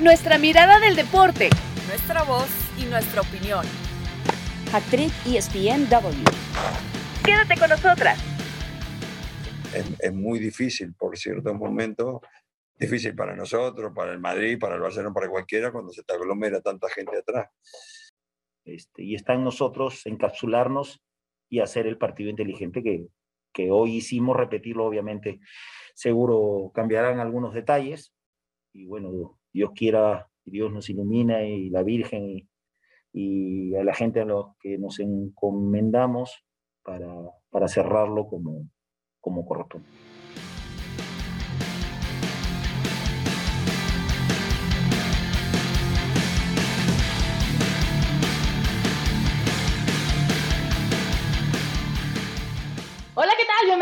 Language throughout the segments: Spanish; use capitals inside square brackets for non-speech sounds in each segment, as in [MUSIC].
nuestra mirada del deporte, nuestra voz y nuestra opinión. Actriz ESPNW. Quédate con nosotras. Es, muy difícil por ciertos momentos, difícil para nosotros, para el Madrid, para el Barcelona, para cualquiera, cuando se te aglomera tanta gente atrás. Este, y está en nosotros encapsularnos y hacer el partido inteligente que, que hoy hicimos, repetirlo obviamente. Seguro cambiarán algunos detalles y bueno, Dios quiera, Dios nos ilumina y la Virgen y, a la gente a los que nos encomendamos para, para cerrarlo como, como corresponde.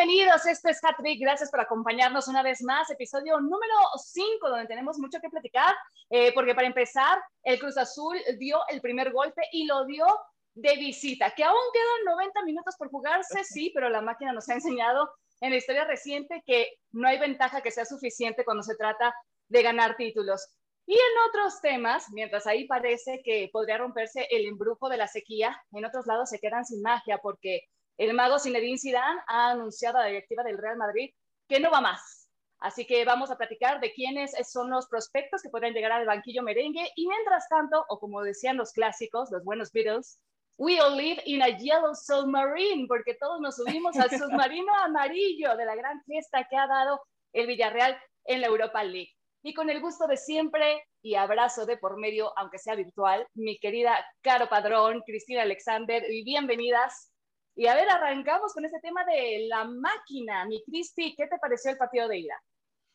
Bienvenidos. Esto es Hattrick. Gracias por acompañarnos una vez más. Episodio número 5, donde tenemos mucho que platicar. Eh, porque para empezar, el Cruz Azul dio el primer golpe y lo dio de visita. Que aún quedan 90 minutos por jugarse, sí, pero la máquina nos ha enseñado en la historia reciente que no hay ventaja que sea suficiente cuando se trata de ganar títulos. Y en otros temas, mientras ahí parece que podría romperse el embrujo de la sequía, en otros lados se quedan sin magia porque el mago Zinedine Zidane ha anunciado a la directiva del Real Madrid que no va más. Así que vamos a platicar de quiénes son los prospectos que podrían llegar al banquillo merengue y mientras tanto, o como decían los clásicos, los buenos Beatles, we all live in a yellow submarine, porque todos nos subimos al [LAUGHS] submarino amarillo de la gran fiesta que ha dado el Villarreal en la Europa League. Y con el gusto de siempre y abrazo de por medio, aunque sea virtual, mi querida Caro Padrón, Cristina Alexander, y bienvenidas y a ver, arrancamos con este tema de la máquina. Mi Cristi, ¿qué te pareció el partido de ida?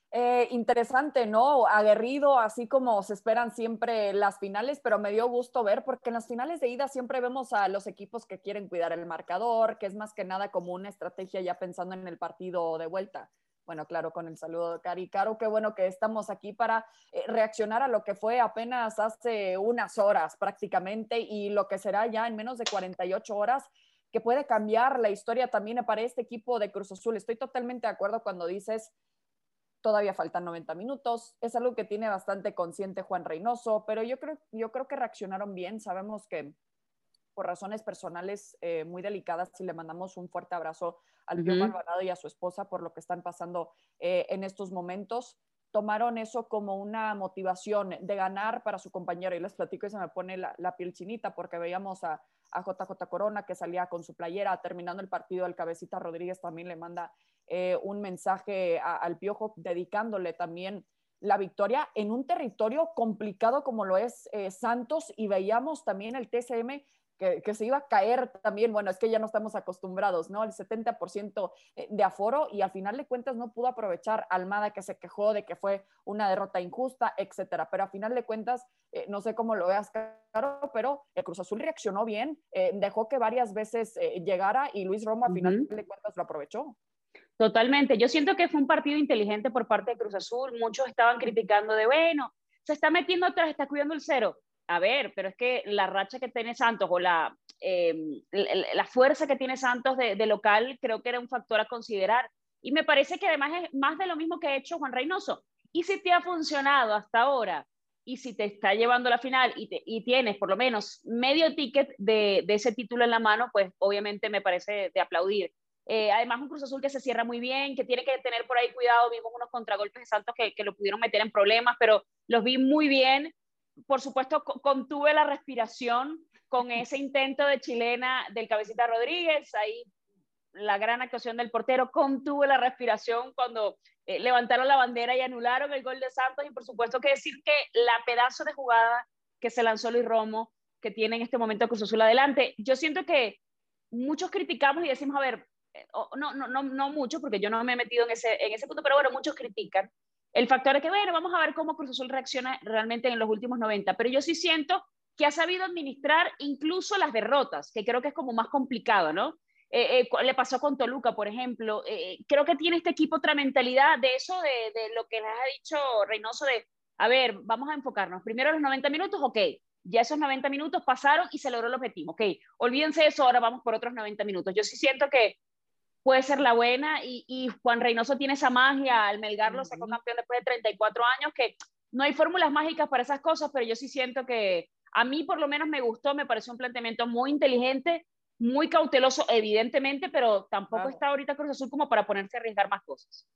Eh, interesante, ¿no? Aguerrido, así como se esperan siempre las finales, pero me dio gusto ver porque en las finales de ida siempre vemos a los equipos que quieren cuidar el marcador, que es más que nada como una estrategia ya pensando en el partido de vuelta. Bueno, claro, con el saludo de Cari. Caro, qué bueno que estamos aquí para eh, reaccionar a lo que fue apenas hace unas horas prácticamente y lo que será ya en menos de 48 horas que puede cambiar la historia también para este equipo de Cruz Azul. Estoy totalmente de acuerdo cuando dices, todavía faltan 90 minutos, es algo que tiene bastante consciente Juan Reynoso, pero yo creo, yo creo que reaccionaron bien, sabemos que por razones personales eh, muy delicadas, y le mandamos un fuerte abrazo al uh Alvarado y a su esposa por lo que están pasando eh, en estos momentos tomaron eso como una motivación de ganar para su compañero. Y les platico y se me pone la, la piel chinita porque veíamos a, a JJ Corona que salía con su playera terminando el partido. El cabecita Rodríguez también le manda eh, un mensaje al Piojo dedicándole también la victoria en un territorio complicado como lo es eh, Santos y veíamos también el TCM que, se iba a caer también, bueno, es que ya no estamos acostumbrados, ¿no? El 70% eh, de aforo y al final de cuentas no pudo aprovechar Almada que se quejó de que fue una derrota injusta, etcétera. Pero al final de cuentas, eh, no sé cómo lo veas, Caro, pero el Cruz Azul reaccionó bien, eh, dejó que varias veces llegara y Luis Romo al final de cuentas lo aprovechó. Totalmente. Yo siento que fue un partido inteligente por parte de Cruz Azul. Muchos estaban criticando de, bueno, se está metiendo atrás, está cuidando el cero a ver, pero es que la racha que tiene Santos o la, em, la, fuerza que tiene Santos de, local creo que era un factor a considerar. Y me parece que además es más de lo mismo que ha hecho Juan Reynoso. Y si te ha funcionado hasta ahora y si te está llevando a la final y, y tienes por lo menos medio ticket de, de, ese título en la mano, pues obviamente me parece de aplaudir. Eh, además, un Cruz Azul que se cierra muy bien, que tiene que tener por ahí cuidado. Vimos unos contragolpes de Santos que, que lo pudieron meter en problemas, pero los vi muy bien por supuesto, contuve la respiración con ese intento de chilena del cabecita Rodríguez, ahí la gran actuación del portero, contuve la respiración cuando eh, levantaron la bandera y anularon el gol de Santos y por supuesto que decir que la pedazo de jugada que se lanzó Luis Romo, que tiene en este momento Cruz Azul adelante, yo siento que muchos criticamos y decimos, a ver, eh, no, no, no, no mucho, porque yo no me he metido en ese, en ese punto, pero bueno, muchos critican el factor es que, bueno, vamos a ver cómo Cruz Azul reacciona realmente en los últimos 90, pero yo sí siento que ha sabido administrar incluso las derrotas, que creo que es como más complicado, ¿no? Eh, eh, le pasó con Toluca, por ejemplo. Eh, creo que tiene este equipo otra mentalidad de eso, de, de, lo que les ha dicho Reynoso, de, a ver, vamos a enfocarnos. Primero los 90 minutos, ok, ya esos 90 minutos pasaron y se logró el objetivo, ok, olvídense de eso, ahora vamos por otros 90 minutos. Yo sí siento que puede ser la buena y, Juan Reynoso tiene esa magia, al Melgar lo sacó campeón después de 34 años, que no hay fórmulas mágicas para esas cosas, pero yo sí siento que a mí por lo menos me gustó, me pareció un planteamiento muy inteligente, muy cauteloso, evidentemente, pero tampoco está ahorita Cruz Azul como para ponerse a arriesgar más cosas.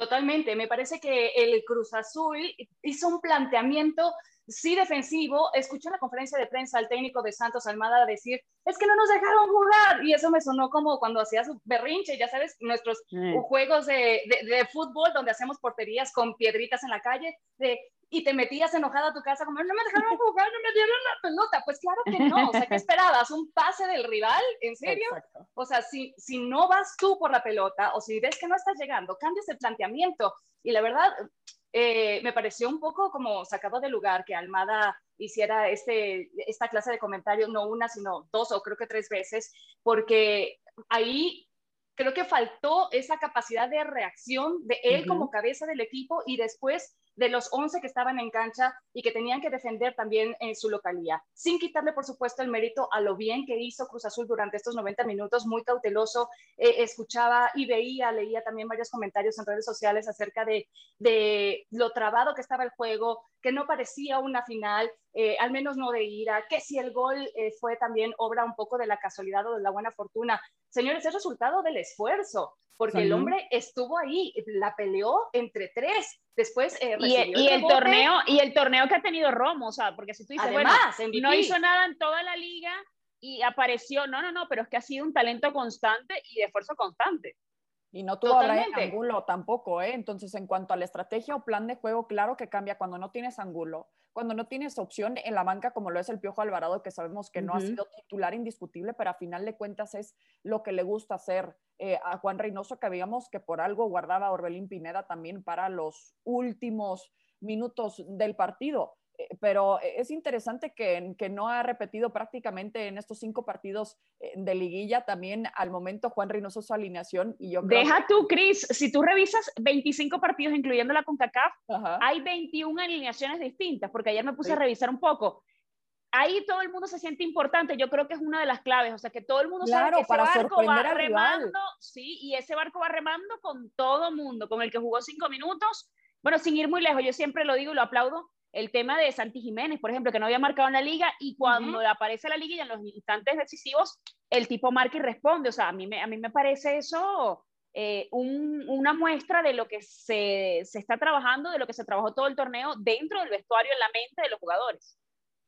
Totalmente, me parece que el Cruz Azul hizo un planteamiento sí defensivo. Escuché en la conferencia de prensa al técnico de Santos Almada decir, es que no nos dejaron jugar. Y eso me sonó como cuando hacías berrinche, ya sabes, nuestros juegos de, de, fútbol donde hacemos porterías con piedritas en la calle, de, y te metías enojada a tu casa como, no me dejaron jugar, no me dieron la pelota. Pues claro que no, o sea, ¿qué esperabas? ¿Un pase del rival? ¿En serio? O sea, si, si no vas tú por la pelota o si ves que no estás llegando, cambias el planteamiento. Y la verdad, eh, me pareció un poco como sacado de lugar que Almada hiciera este, esta clase de comentarios, no una, sino dos o creo que tres veces, porque ahí creo que faltó esa capacidad de reacción de él como cabeza del equipo y después de los 11 que estaban en cancha y que tenían que defender también en su localía, sin quitarle, por supuesto, el mérito a lo bien que hizo Cruz Azul durante estos 90 minutos, muy cauteloso, eh, escuchaba y veía, leía también varios comentarios en redes sociales acerca de, de lo trabado que estaba el juego, que no parecía una final, eh, al menos no de ira, que si el gol eh, fue también obra un poco de la casualidad o de la buena fortuna. Señores, es resultado del esfuerzo, porque el hombre estuvo ahí, la peleó entre tres, después eh, y, el, torneo y el torneo que ha tenido Romo, o sea, porque si tú dices, Además, bueno, no hizo nada en toda la liga y apareció, no, no, no, pero es que ha sido un talento constante y de esfuerzo constante. Y no tuvo a Angulo tampoco, ¿eh? Entonces, en cuanto a la estrategia o plan de juego, claro que cambia cuando no tienes Angulo, cuando no tienes opción en la banca como lo es el Piojo Alvarado, que sabemos que no ha sido titular indiscutible, pero a final de cuentas es lo que le gusta hacer eh, a Juan Reynoso, que habíamos que por algo guardaba a Orbelín Pineda también para los últimos minutos del partido. Eh, pero es interesante que, que, no ha repetido prácticamente en estos cinco partidos eh, de liguilla también al momento Juan Reynoso su alineación. Y yo Deja tú, Cris, si tú revisas 25 partidos, incluyendo la CONCACAF, hay 21 alineaciones distintas, porque ayer me puse a revisar un poco. Ahí todo el mundo se siente importante, yo creo que es una de las claves, o sea, que todo el mundo sabe que ese barco va remando, sí, y ese barco va remando con todo mundo, con el que jugó cinco minutos, bueno, sin ir muy lejos, yo siempre lo digo y lo aplaudo, el tema de Santi Jiménez, por ejemplo, que no había marcado en la liga y cuando aparece la liga y en los instantes decisivos, el tipo marca y responde. O sea, a mí me, a mí me parece eso eh, una muestra de lo que se, se, está trabajando, de lo que se trabajó todo el torneo dentro del vestuario, en la mente de los jugadores.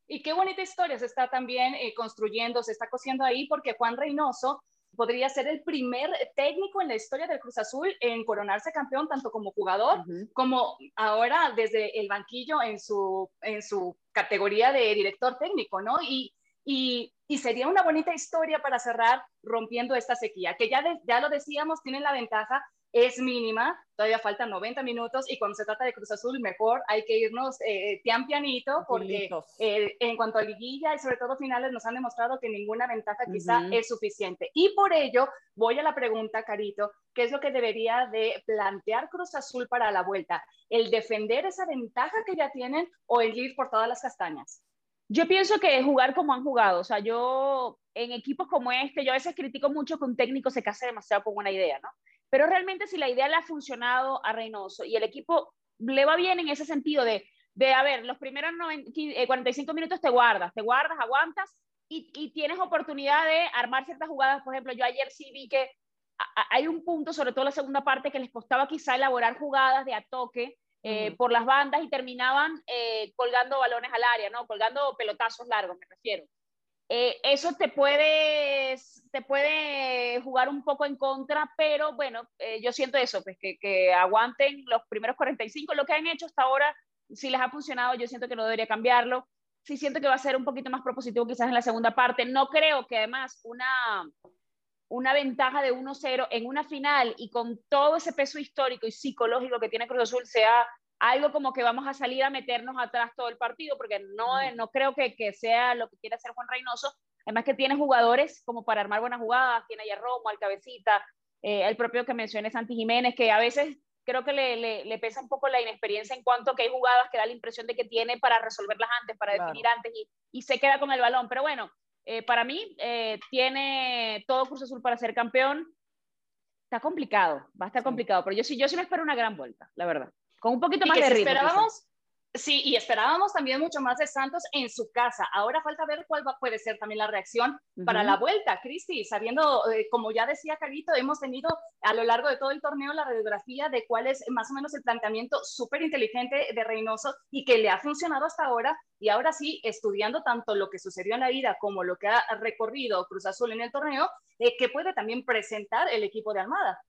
Y qué bonita historia se está también eh, construyendo, se está cosiendo ahí, porque Juan Reynoso podría ser el primer técnico en la historia del Cruz Azul en coronarse campeón, tanto como jugador, como ahora desde el banquillo en su, en su categoría de director técnico, ¿no? Y, y, y sería una bonita historia para cerrar rompiendo esta sequía, que ya, ya lo decíamos, tienen la ventaja es mínima, todavía faltan 90 minutos y cuando se trata de Cruz Azul, mejor hay que irnos eh, pian pianito porque eh, en cuanto a liguilla y sobre todo finales nos han demostrado que ninguna ventaja quizá es suficiente. Y por ello voy a la pregunta, Carito, ¿qué es lo que debería de plantear Cruz Azul para la vuelta? ¿El defender esa ventaja que ya tienen o el ir por todas las castañas? Yo pienso que jugar como han jugado, o sea, yo en equipos como este, yo a veces critico mucho que un técnico se case demasiado con una idea, ¿no? Pero realmente si la idea le ha funcionado a Reynoso y el equipo le va bien en ese sentido de, de a ver, los primeros 45 eh, minutos te guardas, te guardas, aguantas y, y, tienes oportunidad de armar ciertas jugadas. Por ejemplo, yo ayer sí vi que hay un punto, sobre todo la segunda parte, que les costaba quizá elaborar jugadas de a toque eh, por las bandas y terminaban eh, colgando balones al área, ¿no? Colgando pelotazos largos, me refiero. Eh, eso te puede, te puede jugar un poco en contra, pero bueno, eh, yo siento eso, pues que, que, aguanten los primeros 45, lo que han hecho hasta ahora, si les ha funcionado, yo siento que no debería cambiarlo. Sí siento que va a ser un poquito más propositivo quizás en la segunda parte. No creo que además una, una ventaja de 1-0 en una final y con todo ese peso histórico y psicológico que tiene Cruz Azul sea algo como que vamos a salir a meternos atrás todo el partido, porque no, no creo que, que sea lo que quiere hacer Juan Reynoso. Además que tiene jugadores como para armar buenas jugadas, tiene a Romo, al Cabecita, eh, el propio que mencioné Santi Jiménez, que a veces creo que le, le, pesa un poco la inexperiencia en cuanto a que hay jugadas que da la impresión de que tiene para resolverlas antes, para definir antes y, y, se queda con el balón. Pero bueno, eh, para mí eh, tiene todo Cruz Azul para ser campeón. Está complicado, va a estar complicado, pero yo sí, yo sí me espero una gran vuelta, la verdad. Con un poquito más de ritmo. Esperábamos, Sí, y esperábamos también mucho más de Santos en su casa. Ahora falta ver cuál va, puede ser también la reacción para la vuelta, Cristi, sabiendo, eh, como ya decía Carito, hemos tenido a lo largo de todo el torneo la radiografía de cuál es más o menos el planteamiento súper inteligente de Reynoso y que le ha funcionado hasta ahora. Y ahora sí, estudiando tanto lo que sucedió en la ida como lo que ha recorrido Cruz Azul en el torneo, eh, que puede también presentar el equipo de Almada.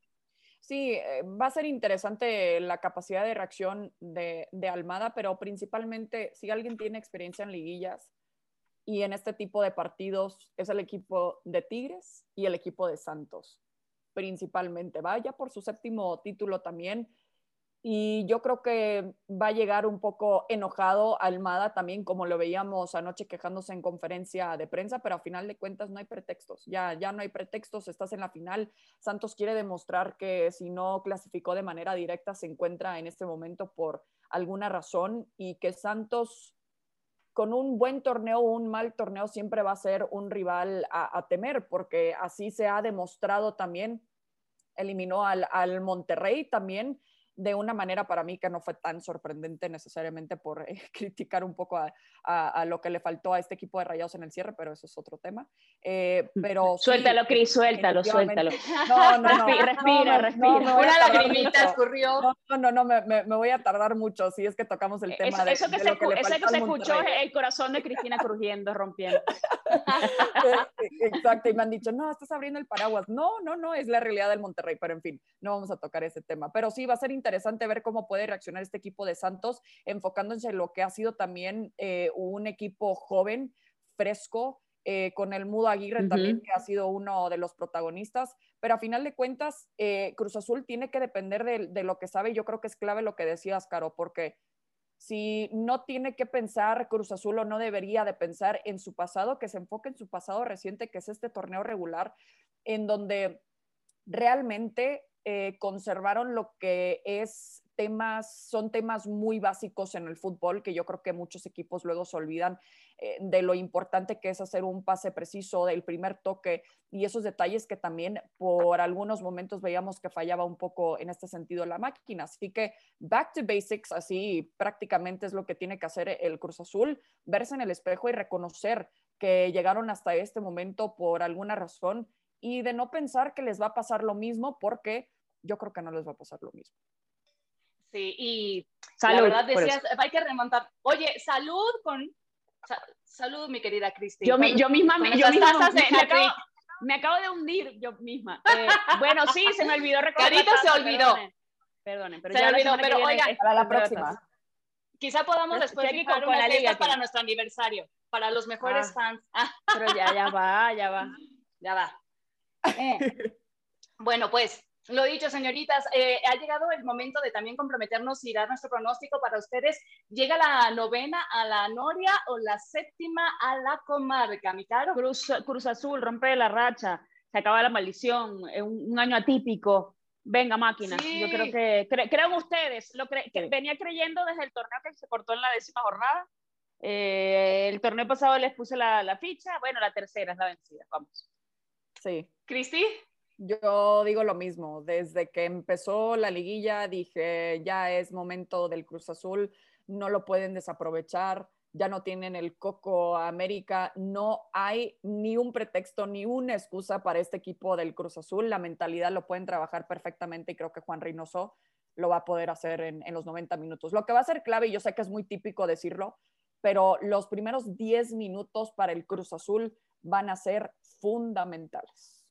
Sí, eh, va a ser interesante la capacidad de reacción de, Almada, pero principalmente si alguien tiene experiencia en liguillas y en este tipo de partidos es el equipo de Tigres y el equipo de Santos, principalmente. Vaya por su séptimo título también y yo creo que va a llegar un poco enojado Almada también, como lo veíamos anoche quejándose en conferencia de prensa, pero a final de cuentas no hay pretextos, ya, ya no hay pretextos, estás en la final. Santos quiere demostrar que si no clasificó de manera directa se encuentra en este momento por alguna razón y que Santos con un buen torneo o un mal torneo siempre va a ser un rival a, temer, porque así se ha demostrado también. Eliminó al, al Monterrey también de una manera para mí que no fue tan sorprendente necesariamente por eh, [LAUGHS] criticar un poco a, a, lo que le faltó a este equipo de Rayados en el cierre, pero eso es otro tema. Eh, pero suéltalo, Cris, suéltalo, suéltalo. No, no, no. respira, respira. una lagrimita escurrió. No, no, no, me, me, voy a tardar mucho si es que tocamos el tema eso, de, eso que, se, que, eso que se escuchó es el corazón de Cristina crujiendo, rompiendo. Eh, exacto, y me han dicho, no, estás abriendo el paraguas. No, no, no, es la realidad del Monterrey, pero en fin, no vamos a tocar ese tema. Pero sí, va a ser interesante ver cómo puede reaccionar este equipo de Santos, enfocándose en lo que ha sido también eh, un equipo joven, fresco, eh, con el Mudo Aguirre también, que ha sido uno de los protagonistas, pero a final de cuentas, eh, Cruz Azul tiene que depender de, de, lo que sabe, yo creo que es clave lo que decías, Caro, porque si no tiene que pensar Cruz Azul o no debería de pensar en su pasado, que se enfoque en su pasado reciente, que es este torneo regular, en donde realmente eh, conservaron lo que es temas, son temas muy básicos en el fútbol que yo creo que muchos equipos luego se olvidan eh, de lo importante que es hacer un pase preciso, del primer toque y esos detalles que también por algunos momentos veíamos que fallaba un poco en este sentido la máquina. Así que back to basics, así prácticamente es lo que tiene que hacer el Cruz Azul, verse en el espejo y reconocer que llegaron hasta este momento por alguna razón y de no pensar que les va a pasar lo mismo porque yo creo que no les va a pasar lo mismo. Sí, y salud, la verdad decías, hay que remontar. Oye, salud con... salud, mi querida Cristina. Yo, yo misma, me, yo misma me, acabo, me, acabo, de hundir yo misma. [LAUGHS] Eh, bueno, sí, se me olvidó recordar. Carito se olvidó. Perdonen, pero se ya olvidó, pero oiga, para la próxima. Quizá podamos después fijar una la para nuestro aniversario, para los mejores ah, fans. Pero ya, ya va, ya va. [LAUGHS] Ya va. Eh. Bueno, pues lo dicho, señoritas, eh, ha llegado el momento de también comprometernos y dar nuestro pronóstico para ustedes. ¿Llega la novena a la Noria o la séptima a la comarca, mi caro? Cruz, Cruz Azul, rompe la racha, se acaba la maldición, un, un año atípico. Venga, máquina. Yo creo que, creo ustedes, lo que venía creyendo desde el torneo que se cortó en la décima jornada. Eh, el torneo pasado les puse la, la ficha, bueno, la tercera es la vencida, vamos. Sí. ¿Cristi? Yo digo lo mismo, desde que empezó la liguilla dije, ya es momento del Cruz Azul, no lo pueden desaprovechar, ya no tienen el coco América, no hay ni un pretexto ni una excusa para este equipo del Cruz Azul, la mentalidad lo pueden trabajar perfectamente y creo que Juan Reynoso lo va a poder hacer en, en los 90 minutos. Lo que va a ser clave, y yo sé que es muy típico decirlo, pero los primeros 10 minutos para el Cruz Azul van a ser fundamentales.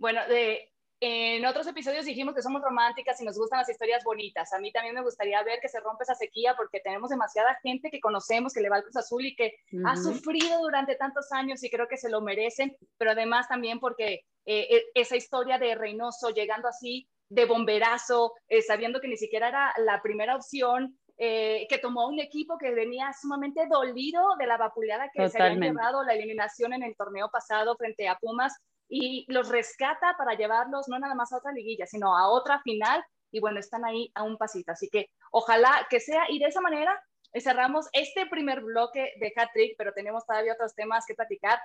Bueno, de, en otros episodios dijimos que somos románticas y nos gustan las historias bonitas. A mí también me gustaría ver que se rompe esa sequía porque tenemos demasiada gente que conocemos que le va al Cruz Azul y que ha sufrido durante tantos años y creo que se lo merecen, pero además también porque eh, e, esa historia de Reynoso llegando así de bomberazo, eh, sabiendo que ni siquiera era la primera opción, eh, que tomó un equipo que venía sumamente dolido de la vapuleada que se había llevado la eliminación en el torneo pasado frente a Pumas y los rescata para llevarlos no nada más a otra liguilla, sino a otra final y bueno, están ahí a un pasito. Así que ojalá que sea y de esa manera cerramos este primer bloque de Hat Trick, pero tenemos todavía otros temas que platicar.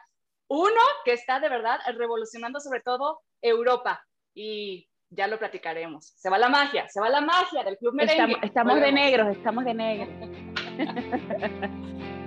Uno que está de verdad revolucionando sobre todo Europa y ya lo platicaremos. Se va la magia, se va la magia del Club Merengue. Estamos, estamos de negros, estamos de negros. [LAUGHS]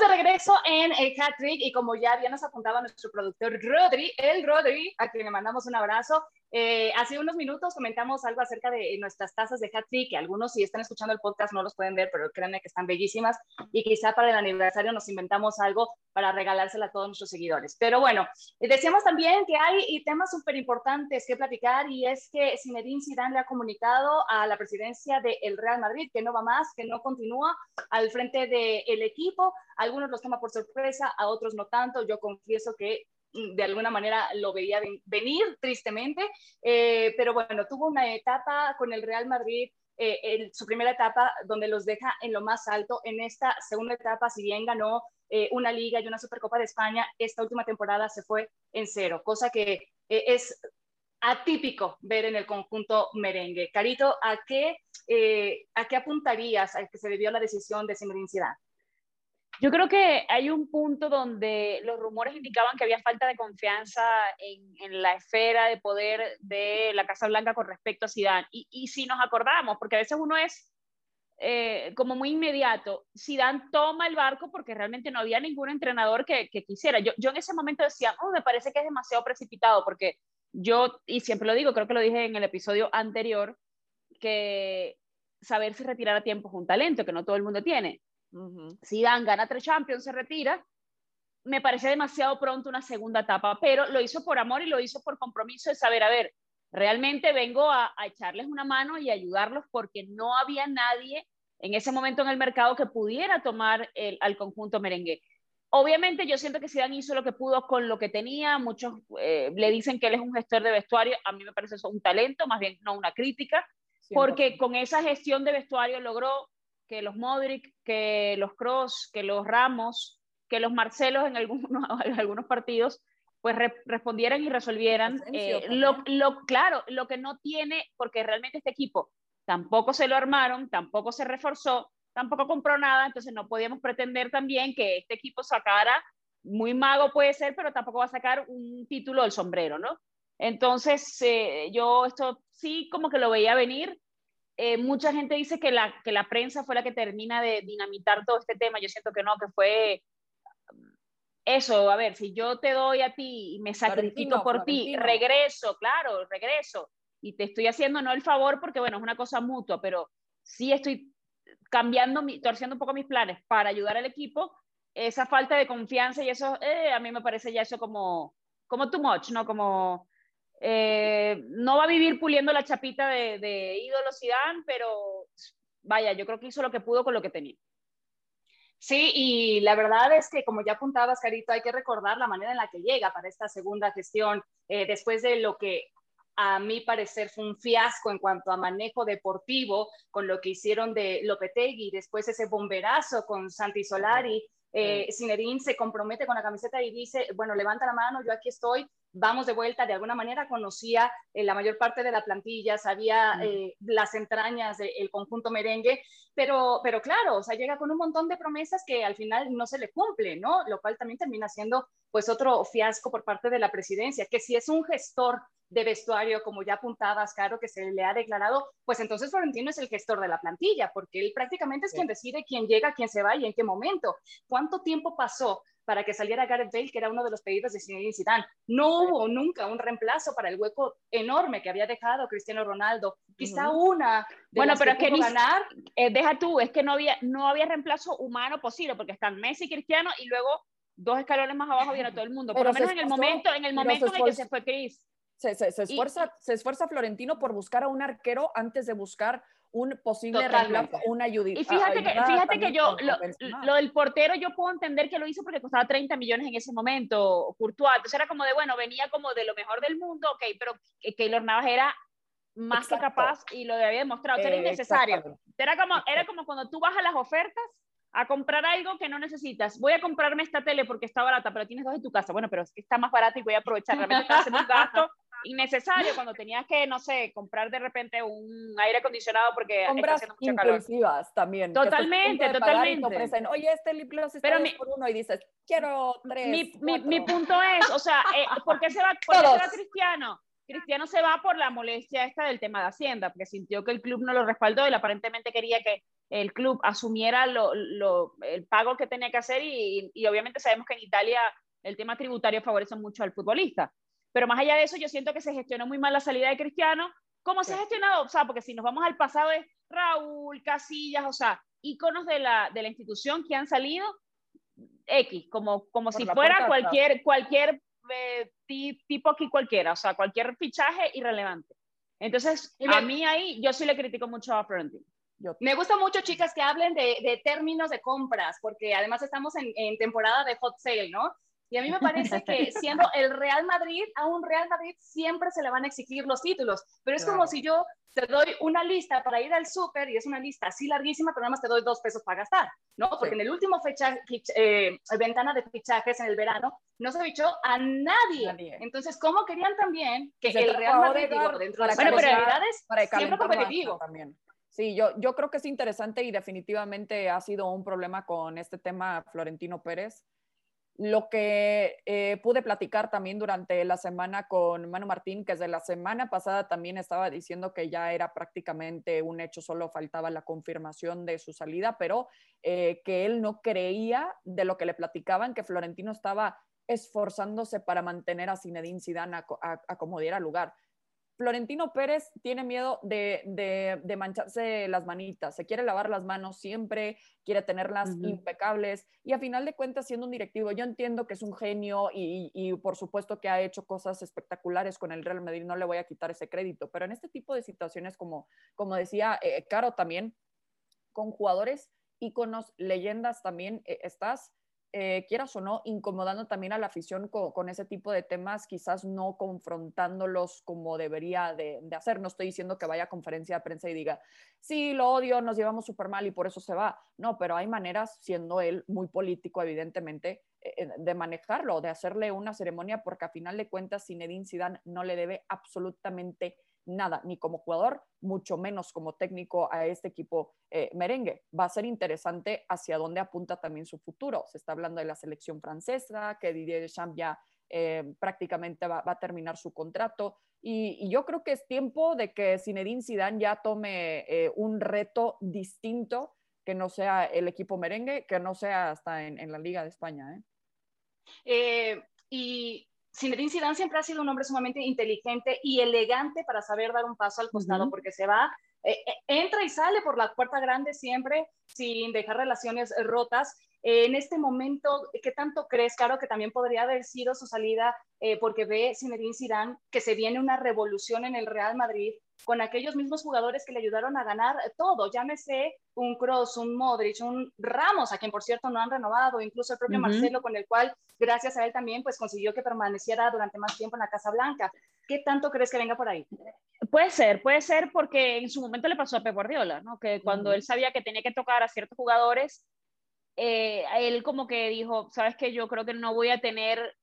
De regreso en el Hat y como ya bien nos apuntaba nuestro productor Rodri, el Rodri, a quien le mandamos un abrazo, eh, hace unos minutos comentamos algo acerca de nuestras tazas de Hat Trick, que algunos si están escuchando el podcast no los pueden ver, pero créanme que están bellísimas y quizá para el aniversario nos inventamos algo para regalársela a todos nuestros seguidores. Pero bueno, eh, decíamos también que hay temas súper importantes que platicar y es que Zinedine Zidane le ha comunicado a la presidencia del Real Madrid que no va más, que no continúa al frente del equipo. Algunos los toma por sorpresa, a otros no tanto. Yo confieso que de alguna manera lo veía venir tristemente, eh, pero bueno, tuvo una etapa con el Real Madrid, eh, en su primera etapa donde los deja en lo más alto. En esta segunda etapa, si bien ganó eh, una liga y una Supercopa de España, esta última temporada se fue en cero, cosa que es atípico ver en el conjunto merengue. Carito, ¿a qué, ¿a qué apuntarías a que se debió la decisión de Zinedine Zidane? Yo creo que hay un punto donde los rumores indicaban que había falta de confianza en, en la esfera de poder de la Casa Blanca con respecto a Zidane. Y, y si nos acordamos, porque a veces uno es eh, como muy inmediato, Zidane toma el barco porque realmente no había ningún entrenador que, que quisiera. Yo, yo, en ese momento decía, oh, me parece que es demasiado precipitado porque yo, y siempre lo digo, creo que lo dije en el episodio anterior, que saberse retirar a tiempo es un talento que no todo el mundo tiene si Dan gana tres Champions, se retira. Me parece demasiado pronto una segunda etapa, pero lo hizo por amor y lo hizo por compromiso de saber, a ver, realmente vengo a, echarles una mano y ayudarlos porque no había nadie en ese momento en el mercado que pudiera tomar el, al conjunto merengue. Obviamente yo siento que Zidane hizo lo que pudo con lo que tenía, muchos eh, le dicen que él es un gestor de vestuario, a mí me parece eso un talento, más bien no una crítica, porque con esa gestión de vestuario logró que los Modric, que los Cross, que los Ramos, que los Marcelos en algunos, [LAUGHS] en algunos partidos, pues respondieran y resolvieran eh, lo, lo, claro, lo que no tiene, porque realmente este equipo tampoco se lo armaron, tampoco se reforzó, tampoco compró nada, entonces no podíamos pretender también que este equipo sacara, muy mago puede ser, pero tampoco va a sacar un título del sombrero, ¿no? Entonces, eh, yo esto sí como que lo veía venir, eh, mucha gente dice que la, que la prensa fue la que termina de dinamitar todo este tema. Yo siento que no, que fue eso. A ver, si yo te doy a ti y me sacrifico por ti, regreso, claro, regreso. Y te estoy haciendo no el favor porque, bueno, es una cosa mutua, pero sí estoy cambiando, torciendo un poco mis planes para ayudar al equipo. Esa falta de confianza y eso, eh, a mí me parece ya eso como, como too much, ¿no? Como eh, no va a vivir puliendo la chapita de, de ídolo Zidane, pero vaya, yo creo que hizo lo que pudo con lo que tenía. Sí, y la verdad es que, como ya apuntabas, Carito, hay que recordar la manera en la que llega para esta segunda gestión, eh, después de lo que a mi parecer fue un fiasco en cuanto a manejo deportivo, con lo que hicieron de Lopetegui, después ese bomberazo con Santi Solari, eh, Zinedine se compromete con la camiseta y dice, bueno, levanta la mano, yo aquí estoy, vamos de vuelta, de alguna manera conocía eh, la mayor parte de la plantilla, sabía eh, las entrañas del conjunto merengue, pero, pero claro, o sea, llega con un montón de promesas que al final no se le cumple, ¿no? Lo cual también termina siendo pues otro fiasco por parte de la presidencia, que si es un gestor de vestuario, como ya apuntabas, Caro, que se le ha declarado, pues entonces Florentino es el gestor de la plantilla, porque él prácticamente es quien decide quién llega, quién se va y en qué momento. ¿Cuánto tiempo pasó para que saliera Gareth Bale, que era uno de los pedidos de Zinedine Zidane. No hubo nunca un reemplazo para el hueco enorme que había dejado Cristiano Ronaldo. Quizá una de bueno, pero que es que ganar. Eh, deja tú, es que no había, no había reemplazo humano posible, porque están Messi y Cristiano y luego dos escalones más abajo viene todo el mundo. Por lo menos en el momento, en el momento en el que se fue Chris. Se, se, se esfuerza, se esfuerza Florentino por buscar a un arquero antes de buscar un posible reemplazo, una ayuda. Y fíjate que, fíjate que yo, lo, lo, del portero, yo puedo entender que lo hizo porque costaba 30 millones en ese momento, Courtois. Entonces era como de, bueno, venía como de lo mejor del mundo, ok, pero Keylor Navas era más que capaz y lo había demostrado, era innecesario. Era como, era como cuando tú vas a las ofertas a comprar algo que no necesitas. Voy a comprarme esta tele porque está barata, pero tienes dos en tu casa. Bueno, pero es que está más barata y voy a aprovechar. Realmente estás haciendo un gasto innecesario cuando tenías que, no sé, comprar de repente un aire acondicionado porque Compras está haciendo mucho calor. impulsivas también. estás a Totalmente, te totalmente. ofrecen, Oye, este lip gloss está Pero mi- por uno y dices, quiero tres, Mi, mi, mi cuatro". punto es, o sea, eh, [LAUGHS] ¿por qué se va, por qué se va Cristiano? Cristiano se va por la molestia esta del tema de Hacienda, porque sintió que el club no lo respaldó y él aparentemente quería que el club asumiera lo, lo- el pago que tenía que hacer y, y obviamente sabemos que en Italia el tema tributario favorece mucho al futbolista. Pero más allá de eso, yo siento que se gestionó muy mal la salida de Cristiano. ¿Cómo se ha gestionado? O sea, porque si nos vamos al pasado es Raúl, Casillas, o sea, íconos de la, de la institución que han salido X, como, como Por si fuera cualquier, cualquier eh, ti- tipo aquí cualquiera, o sea, cualquier fichaje irrelevante. Entonces, a mí ahí, yo sí le critico mucho a Florentino. Me gusta mucho, chicas, que hablen de, de términos de compras, porque además estamos en, en temporada de hot sale, ¿no? Y a mí me parece que [LAUGHS] siendo el Real Madrid, a un Real Madrid siempre se le van a exigir los títulos, pero es como Claro. si yo te doy una lista para ir al súper y es una lista así larguísima, pero nada más te doy dos pesos para gastar, ¿no? Porque Sí. en el último fecha, eh, ventana de fichajes en el verano no se fichó a nadie. Nadie. Entonces, ¿cómo querían también que Se el Real Madrid, digo, dentro de las Bueno, para siempre competitivo? también. Sí, yo, yo creo que es interesante y definitivamente ha sido un problema con este tema Florentino Pérez. Lo que eh, pude platicar también durante la semana con Manu Martín, que desde la semana pasada también estaba diciendo que ya era prácticamente un hecho, solo faltaba la confirmación de su salida, pero eh, que él no creía de lo que le platicaban, que Florentino estaba esforzándose para mantener a Zinedine Zidane a, a- a como diera lugar. Florentino Pérez tiene miedo de, de- de mancharse las manitas, se quiere lavar las manos siempre, quiere tenerlas impecables y a final de cuentas siendo un directivo, yo entiendo que es un genio y, y por supuesto que ha hecho cosas espectaculares con el Real Madrid, no le voy a quitar ese crédito, pero en este tipo de situaciones como, como decía eh, Caro también, con jugadores, íconos, leyendas también, eh, estás eh, quieras o no, incomodando también a la afición con, ese tipo de temas, quizás no confrontándolos como debería de, hacer. No estoy diciendo que vaya a conferencia de prensa y diga, sí, lo odio, nos llevamos súper mal y por eso se va. No, pero hay maneras, siendo él muy político, evidentemente, eh, de manejarlo, de hacerle una ceremonia, porque a final de cuentas Zinedine Zidane no le debe absolutamente nada, ni como jugador, mucho menos como técnico a este equipo eh, merengue. Va a ser interesante hacia dónde apunta también su futuro. Se está hablando de la selección francesa, que Didier Deschamps ya eh, prácticamente va, a terminar su contrato. Y, y, yo creo que es tiempo de que Zinedine Zidane ya tome eh, un reto distinto que no sea el equipo merengue, que no sea hasta en, en la Liga de España. ¿eh? y Zinedine Zidane siempre ha sido un hombre sumamente inteligente y elegante para saber dar un paso al costado, uh -huh. porque se va, eh, entra y sale por la puerta grande siempre sin dejar relaciones rotas. Eh, en este momento, ¿qué tanto crees, Caro, que también podría haber sido su salida eh, porque ve Zinedine Zidane que se viene una revolución en el Real Madrid con aquellos mismos jugadores que le ayudaron a ganar todo, llámese un Cross, un Modric, un Ramos, a quien por cierto no han renovado, incluso el propio uh -huh. Marcelo, con el cual gracias a él también pues consiguió que permaneciera durante más tiempo en la Casa Blanca. ¿Qué tanto crees que venga por ahí? Puede ser, puede ser porque en su momento le pasó a Pep Guardiola, ¿no? Que cuando uh -huh. él sabía que tenía que tocar a ciertos jugadores, eh, él como que dijo, sabes que yo creo que no voy a tener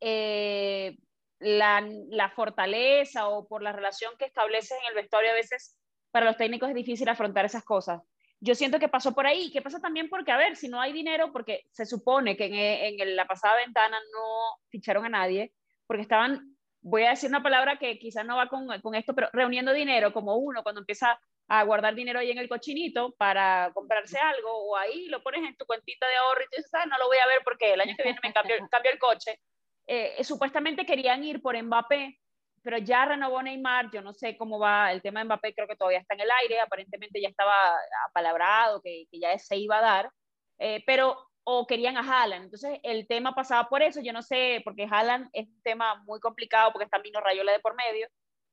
eh, la, la, fortaleza o por la relación que estableces en el vestuario a veces para los técnicos es difícil afrontar esas cosas. Yo siento que pasó por ahí, que pasa también porque, a ver, si no hay dinero, porque se supone que en, en la pasada ventana no ficharon a nadie, porque estaban, voy a decir una palabra que quizás no va con, con esto, pero reuniendo dinero como uno cuando empieza a guardar dinero ahí en el cochinito para comprarse algo, o ahí lo pones en tu cuentita de ahorro y tú dices, ah, no lo voy a ver porque el año que viene me cambio, cambio el coche. Eh, supuestamente querían ir por Mbappé, pero ya renovó Neymar, yo no sé cómo va el tema de Mbappé, creo que todavía está en el aire, aparentemente ya estaba apalabrado, que, que ya se iba a dar, eh, pero o querían a Haaland, entonces el tema pasaba por eso, yo no sé, porque Haaland es un tema muy complicado porque está Mino Rayola de por medio,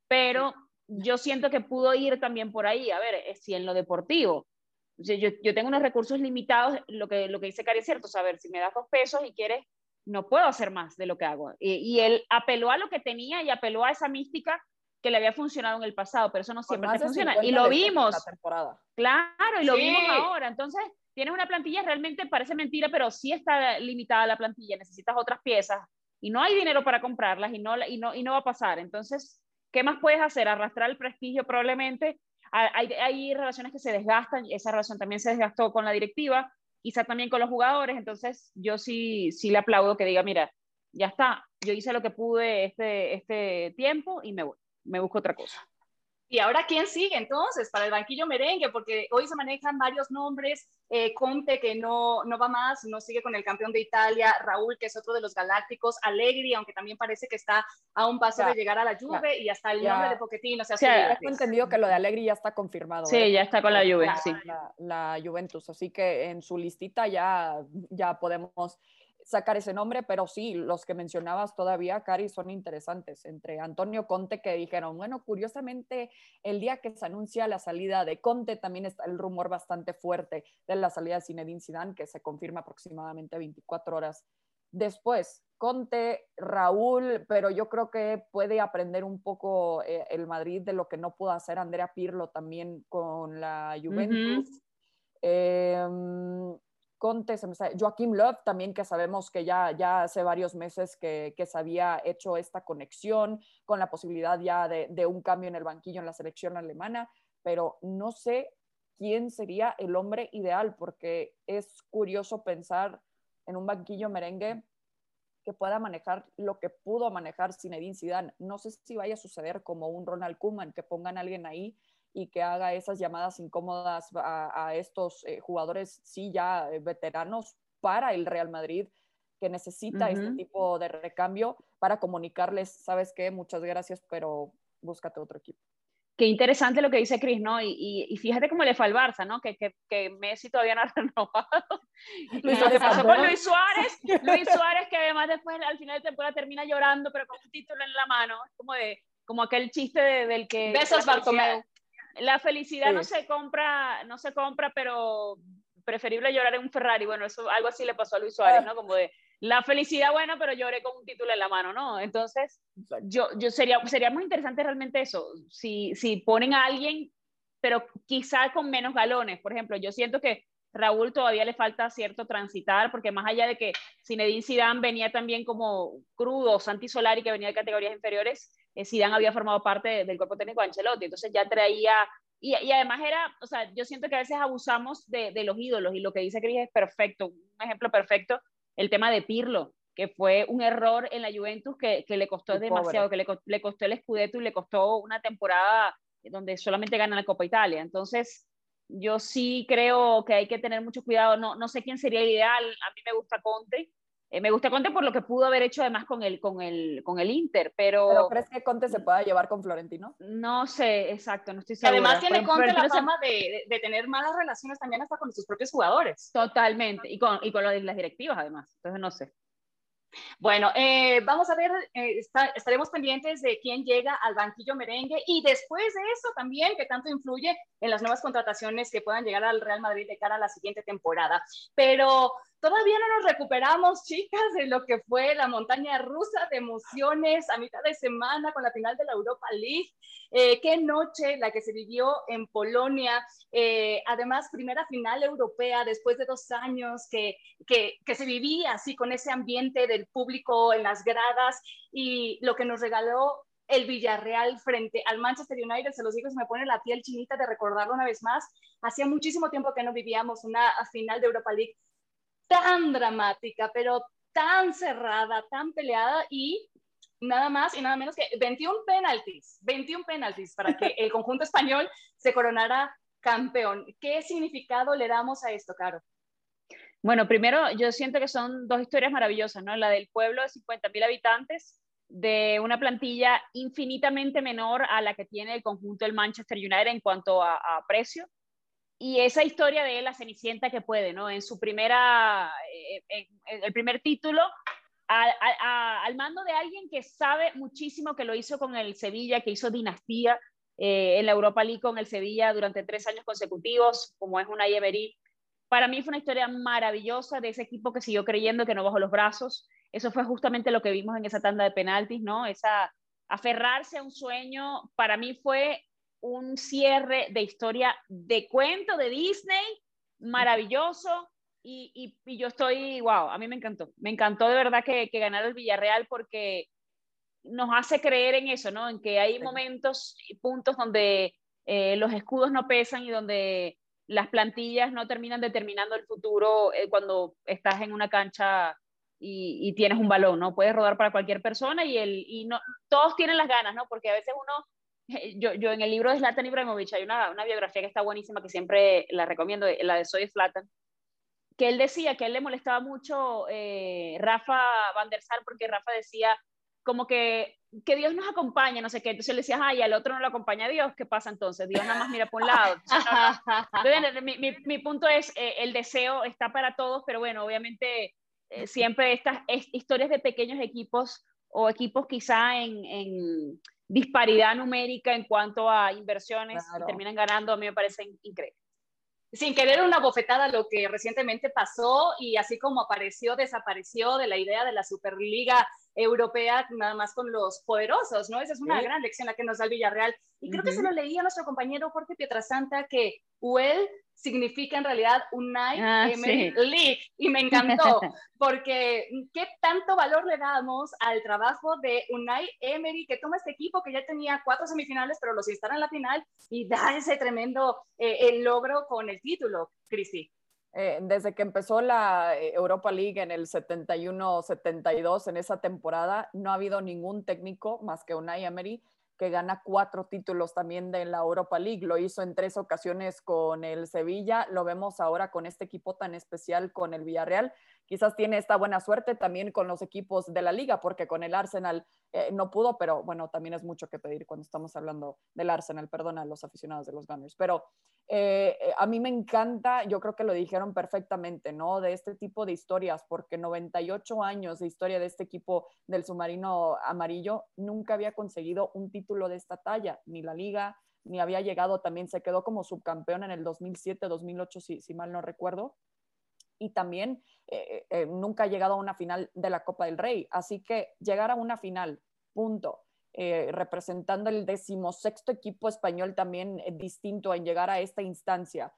pero yo siento que pudo ir también por ahí, a ver, eh, si en lo deportivo, yo, yo tengo unos recursos limitados, lo que, lo que dice Cari es cierto, saber si me das dos pesos y quieres no puedo hacer más de lo que hago. Y, y, él apeló a lo que tenía y apeló a esa mística que le había funcionado en el pasado, pero eso no siempre te funciona. 50 Y lo vimos, temporada. claro, y lo Sí. vimos ahora. Entonces, tienes una plantilla, realmente parece mentira, pero sí está limitada la plantilla, necesitas otras piezas y no hay dinero para comprarlas y no, y no, y no va a pasar. Entonces, ¿qué más puedes hacer? Arrastrar el prestigio probablemente. Hay, hay relaciones que se desgastan, esa relación también se desgastó con la directiva, quizá también con los jugadores, entonces yo sí, sí le aplaudo que diga, mira, ya está, yo hice lo que pude este, este tiempo y me voy, me busco otra cosa. Y ahora, ¿quién sigue entonces para el banquillo merengue? Porque hoy se manejan varios nombres. Eh, Conte, que no, no va más, no sigue con el campeón de Italia. Raúl, que es otro de los galácticos. Alegri, aunque también parece que está a un paso Ya, de llegar a la Juve. Y hasta el ya. nombre de Pochettino se ha Sí. Tengo entendido que lo de Allegri ya está confirmado. Sí, ¿eh? ya está con la Juve, La- sí. La, la Juventus, así que en su listita ya, ya podemos sacar ese nombre, pero sí, los que mencionabas todavía, Cari, son interesantes. Entre Antonio Conte, que dijeron, bueno, curiosamente, el día que se anuncia la salida de Conte, también está el rumor bastante fuerte de la salida de Zinedine Zidane, que se confirma aproximadamente 24 horas después. Conte, Raúl, pero yo creo que puede aprender un poco eh, el Madrid de lo que no pudo hacer Andrea Pirlo también con la Juventus. Em, Conte, se Joaquim Löw también, que sabemos que ya, ya hace varios meses que, que se había hecho esta conexión con la posibilidad ya de, de un cambio en el banquillo en la selección alemana, pero no sé quién sería el hombre ideal, porque es curioso pensar en un banquillo merengue que pueda manejar lo que pudo manejar Zinedine Zidane. No sé si vaya a suceder como un Ronald Koeman, que pongan a alguien ahí y que haga esas llamadas incómodas a, a estos eh, jugadores, sí, ya eh, veteranos para el Real Madrid, que necesita este Ujú. tipo de recambio para comunicarles, sabes qué, muchas gracias, pero búscate otro equipo. Qué interesante lo que dice Chris, ¿no? Y, y, y fíjate cómo le fue al Barça, ¿no? Que, que, que Messi todavía no ha [LAUGHS] renovado. Luis lo que Suárez pasó con Luis Suárez, [LAUGHS] Luis Suárez, que además después al final de temporada termina llorando, pero con un título en la mano, como de, como aquel chiste de- del que Besos, Bartomeu. La felicidad no se compra, no se compra, pero preferible llorar en un Ferrari. Bueno, eso algo así le pasó a Luis Suárez, Ah. ¿no? Como de la felicidad buena, pero lloré con un título en la mano, ¿no? Entonces, yo, yo sería, sería muy interesante realmente eso, si, si ponen a alguien, pero quizá con menos galones. Por ejemplo, yo siento que Raúl todavía le falta cierto transitar, porque más allá de que Zinedine Zidane venía también como crudo, Santi Solari, que venía de categorías inferiores, Zidane había formado parte de- del cuerpo técnico de Ancelotti, entonces ya traía, y, y además era, o sea, yo siento que a veces abusamos de, de los ídolos, y lo que dice Cris es perfecto, un ejemplo perfecto, el tema de Pirlo, que fue un error en la Juventus que, que le costó demasiado, que le costó el Scudetto y le costó una temporada donde solamente gana la Copa Italia. Entonces, yo sí creo que hay que tener mucho cuidado. No, no sé quién sería el ideal. A mí me gusta Conte. Eh, me gusta Conte por lo que pudo haber hecho además con el, con el, con el Inter, pero, ¿Pero crees que Conte se pueda llevar con Florentino? no sé, exacto, no estoy segura. además tiene Pero- Conte la fama de, de- de tener malas relaciones también hasta con sus propios jugadores. Totalmente, y con, y con las directivas además, entonces no sé. Bueno, eh, vamos a ver, eh, está- estaremos pendientes de quién llega al banquillo merengue y después de eso también, que tanto influye en las nuevas contrataciones que puedan llegar al Real Madrid de cara a la siguiente temporada. Pero todavía no nos recuperamos, chicas, de lo que fue la montaña rusa de emociones a mitad de semana con la final de la Europa League. Eh, qué noche la que se vivió en Polonia. Eh, además, primera final europea después de dos años que, que, que se vivía así con ese ambiente del público en las gradas y lo que nos regaló el Villarreal frente al Manchester United, se los digo, se me pone la piel chinita de recordarlo una vez más. Hacía muchísimo tiempo que no vivíamos una final de Europa League tan dramática, pero tan cerrada, tan peleada y nada más y nada menos que 21 penaltis, 21 penaltis para que [LAUGHS] el conjunto español se coronara campeón. ¿Qué significado le damos a esto, Caro? Bueno, primero yo siento que son dos historias maravillosas, ¿no? La del pueblo de 50.000 habitantes, de una plantilla infinitamente menor a la que tiene el conjunto del Manchester United en cuanto a, a precio, y esa historia de la Cenicienta que puede, ¿no? En su primera, eh, en el primer título, al mando de alguien que sabe muchísimo, que lo hizo con el Sevilla, que hizo dinastía eh, en la Europa League con el Sevilla durante tres años consecutivos, como es una Emery. Para mí fue una historia maravillosa de ese equipo que siguió creyendo que no bajó los brazos. Eso fue justamente lo que vimos en esa tanda de penaltis, ¿no? Esa, aferrarse a un sueño, para mí fue un cierre de historia de cuento de Disney maravilloso y, y, yo estoy, wow, a mí me encantó, me encantó de verdad que, que ganara el Villarreal porque nos hace creer en eso, ¿no? En que hay momentos y puntos donde eh, los escudos no pesan y donde las plantillas no terminan determinando el futuro eh, cuando estás en una cancha y, tienes un balón, ¿no? Puedes rodar para cualquier persona y, el, y no, todos tienen las ganas, ¿no? Porque a veces uno, yo, yo en el libro de Zlatan Ibrahimovic hay una, una biografía que está buenísima, que siempre la recomiendo, la de Soy Zlatan, que él decía que él le molestaba mucho eh, Rafa Van der Sar porque Rafa decía como que, que Dios nos acompaña, no sé qué. Entonces le decías, ay, al otro no lo acompaña Dios, ¿qué pasa entonces? Dios nada más mira por un lado. Mi, mi, punto es, eh, el deseo está para todos, pero bueno, obviamente eh, siempre estas historias de pequeños equipos o equipos quizá en disparidad numérica en cuanto a inversiones que terminan ganando, a mí me parecen increíbles sin querer una bofetada lo que recientemente pasó y así como apareció, desapareció de la idea de la Superliga Europea nada más con los poderosos, ¿no? Esa es una gran lección la que nos da el Villarreal. Y creo que se lo leía a nuestro compañero Jorge Pietrasanta que UEL significa en realidad Unai ah, Emery League. Y me encantó [LAUGHS] porque qué tanto valor le damos al trabajo de Unai Emery que toma este equipo que ya tenía cuatro semifinales pero los instala en la final y da ese tremendo eh, el logro con el título, Cristi. Eh, desde que empezó la eh, Europa League en el 71-72, en esa temporada, no ha habido ningún técnico más que Unai Emery que gana cuatro títulos también de la Europa League. Lo hizo en tres ocasiones con el Sevilla, lo vemos ahora con este equipo tan especial con el Villarreal quizás tiene esta buena suerte también con los equipos de la liga, porque con el Arsenal eh, no pudo, pero bueno, también es mucho que pedir cuando estamos hablando del Arsenal, perdona a los aficionados de los Gunners, pero eh, eh, a mí me encanta, yo creo que lo dijeron perfectamente, ¿no? De este tipo de historias, porque 98 años de historia de este equipo del submarino amarillo, nunca había conseguido un título de esta talla, ni la liga, ni había llegado, también se quedó como subcampeón en el 2007, 2008, si, si mal no recuerdo y también eh, eh, nunca ha llegado a una final de la Copa del Rey. Así que llegar a una final, punto, eh, representando el decimosexto equipo español también distinto en llegar a esta instancia,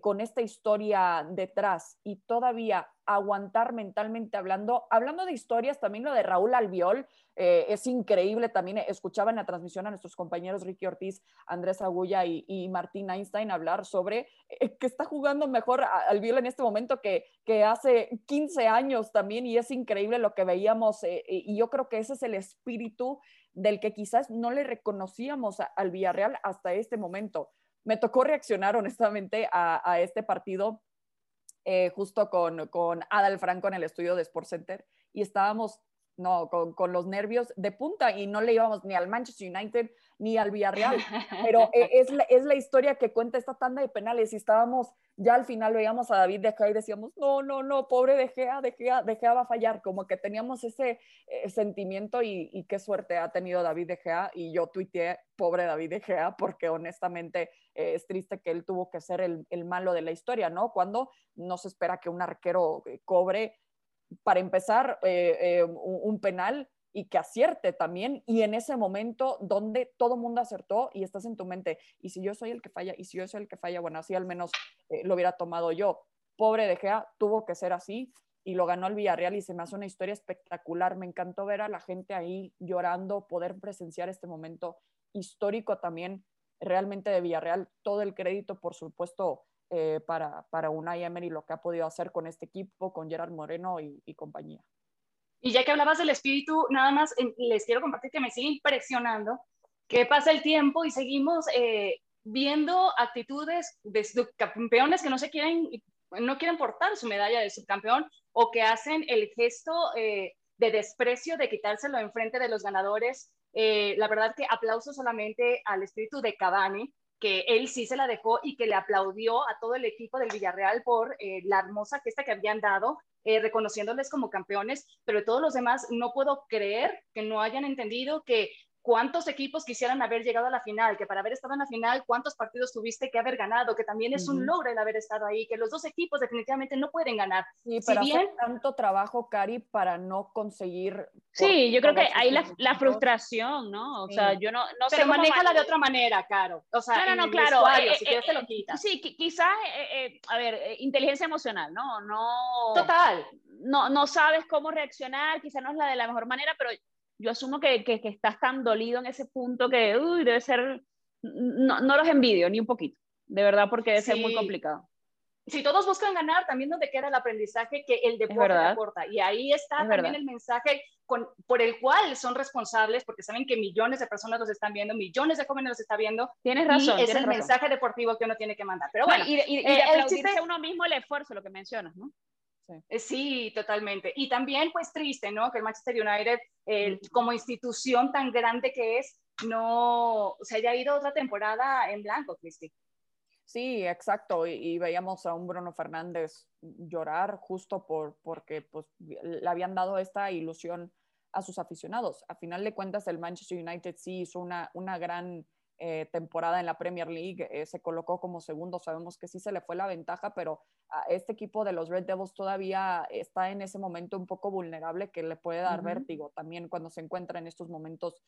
con esta historia detrás y todavía aguantar mentalmente hablando, hablando de historias, también lo de Raúl Albiol, eh, es increíble, también escuchaba en la transmisión a nuestros compañeros Ricky Ortiz, Andrés Agulla y, Martín Einstein hablar sobre eh, que está jugando mejor Albiol en este momento que, hace 15 años también y es increíble lo que veíamos eh, y yo creo que ese es el espíritu del que quizás no le reconocíamos al Villarreal hasta este momento. Me tocó reaccionar honestamente a, este partido justo con, con Adal Franco en el estudio de Sports Center y estábamos no, con, los nervios de punta y no le íbamos ni al Manchester United ni al Villarreal, [LAUGHS] pero e, es la, es la historia que cuenta esta tanda de penales y estábamos, ya al final veíamos a David De Gea y decíamos, no, no, no, pobre De Gea, De Gea, De Gea va a fallar, como que teníamos ese eh, sentimiento y, qué suerte ha tenido David De Gea y yo tuiteé, pobre David De Gea, porque honestamente eh, es triste que él tuvo que ser el, el malo de la historia, ¿no? Cuando no se espera que un arquero eh, cobre para empezar, eh, eh, un, penal y que acierte también. Y en ese momento donde todo mundo acertó y estás en tu mente, y si yo soy el que falla, y si yo soy el que falla, bueno, así al menos eh, lo hubiera tomado yo. Pobre De Gea, tuvo que ser así y lo ganó el Villarreal y se me hace una historia espectacular. Me encantó ver a la gente ahí llorando, poder presenciar este momento histórico también realmente de Villarreal. Todo el crédito, por supuesto, eh, para, para Unai Emery lo que ha podido hacer con este equipo, con Gerard Moreno y, compañía. Y ya que hablabas del espíritu, nada más les quiero compartir que me sigue impresionando que pasa el tiempo y seguimos eh, viendo actitudes de campeones que no se quieren, no quieren portar su medalla de subcampeón o que hacen el gesto eh, de desprecio de quitárselo enfrente de los ganadores. la verdad que aplauso solamente al espíritu de Cavani, que él sí se la dejó y que le aplaudió a todo el equipo del Villarreal por eh, la hermosa fiesta que habían dado, eh, reconociéndoles como campeones, pero todos los demás no puedo creer que no hayan entendido que ¿Cuántos equipos quisieran haber llegado a la final? Que para haber estado en la final, ¿cuántos partidos tuviste que haber ganado? Que también es un logro el haber estado ahí, que los dos equipos definitivamente no pueden ganar. Sí, pero si bien... tanto trabajo, Cari, para no conseguir... Sí, yo creo que hay la, la, frustración, ¿no? O sea, yo no, no pero sé manéjala de otra manera, Caro. O sea, no, no, no claro. Eh, si eh, lo quitas. Sí, quizás, eh, a ver, inteligencia emocional, ¿no? No... Total. No, no sabes cómo reaccionar, quizás no es la de la mejor manera, pero yo asumo que, que, estás tan dolido en ese punto que uy, debe ser, no, no, los envidio ni un poquito, de verdad, porque debe ser muy complicado. Si todos buscan ganar, también donde queda el aprendizaje que el deporte aporta. Y ahí está también el mensaje con, por el cual son responsables, porque saben que millones de personas los están viendo, millones de jóvenes los están viendo. Tienes razón. Y es el mensaje deportivo que uno tiene que mandar. Pero bueno, y, y, y eh, aplaudirse uno mismo el esfuerzo, lo que mencionas, ¿no? Eh, sí. totalmente. Y también, pues triste, ¿no? Que el Manchester United, como institución tan grande que es, no se haya ido otra temporada en blanco, Cristi. Sí, exacto. Y, veíamos a un Bruno Fernández llorar justo por, porque pues, le habían dado esta ilusión a sus aficionados. A final de cuentas, el Manchester United sí hizo una, una gran eh, temporada en la Premier League, eh, se colocó como segundo, sabemos que sí se le fue la ventaja, pero a este equipo de los Red Devils todavía está en ese momento un poco vulnerable que le puede dar vértigo también cuando se encuentra en estos momentos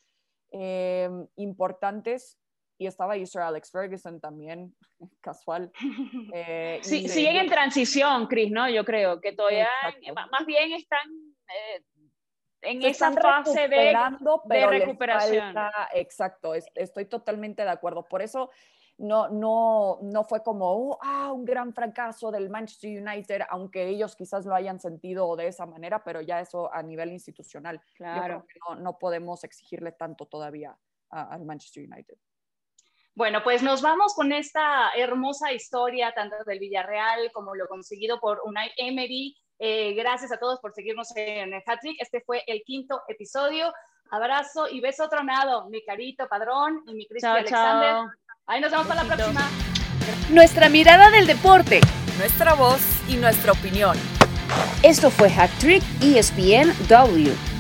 eh, importantes. Y estaba Sir Alex Ferguson también, [LAUGHS] casual. [LAUGHS] sí, siguen en transición, Chris, ¿no? Yo creo que todavía, más bien están en esa fase de, de recuperación. exacto, estoy totalmente de acuerdo. Por eso no, no, no fue como uh, ah, un gran fracaso del Manchester United, aunque ellos quizás lo hayan sentido de esa manera, pero ya eso a nivel institucional. Claro. no, no, podemos exigirle tanto todavía al Manchester United. Bueno, pues nos vamos con esta hermosa historia, tanto del Villarreal como lo conseguido por Unai Emery eh, gracias a todos por seguirnos en el Hattrick. Este fue el quinto episodio. Abrazo y beso tronado, mi carito padrón y mi Cristi Alexander. Ahí nos vemos para la próxima. Nuestra mirada del deporte. Nuestra voz y nuestra opinión. Esto fue Hat Trick ESPN W.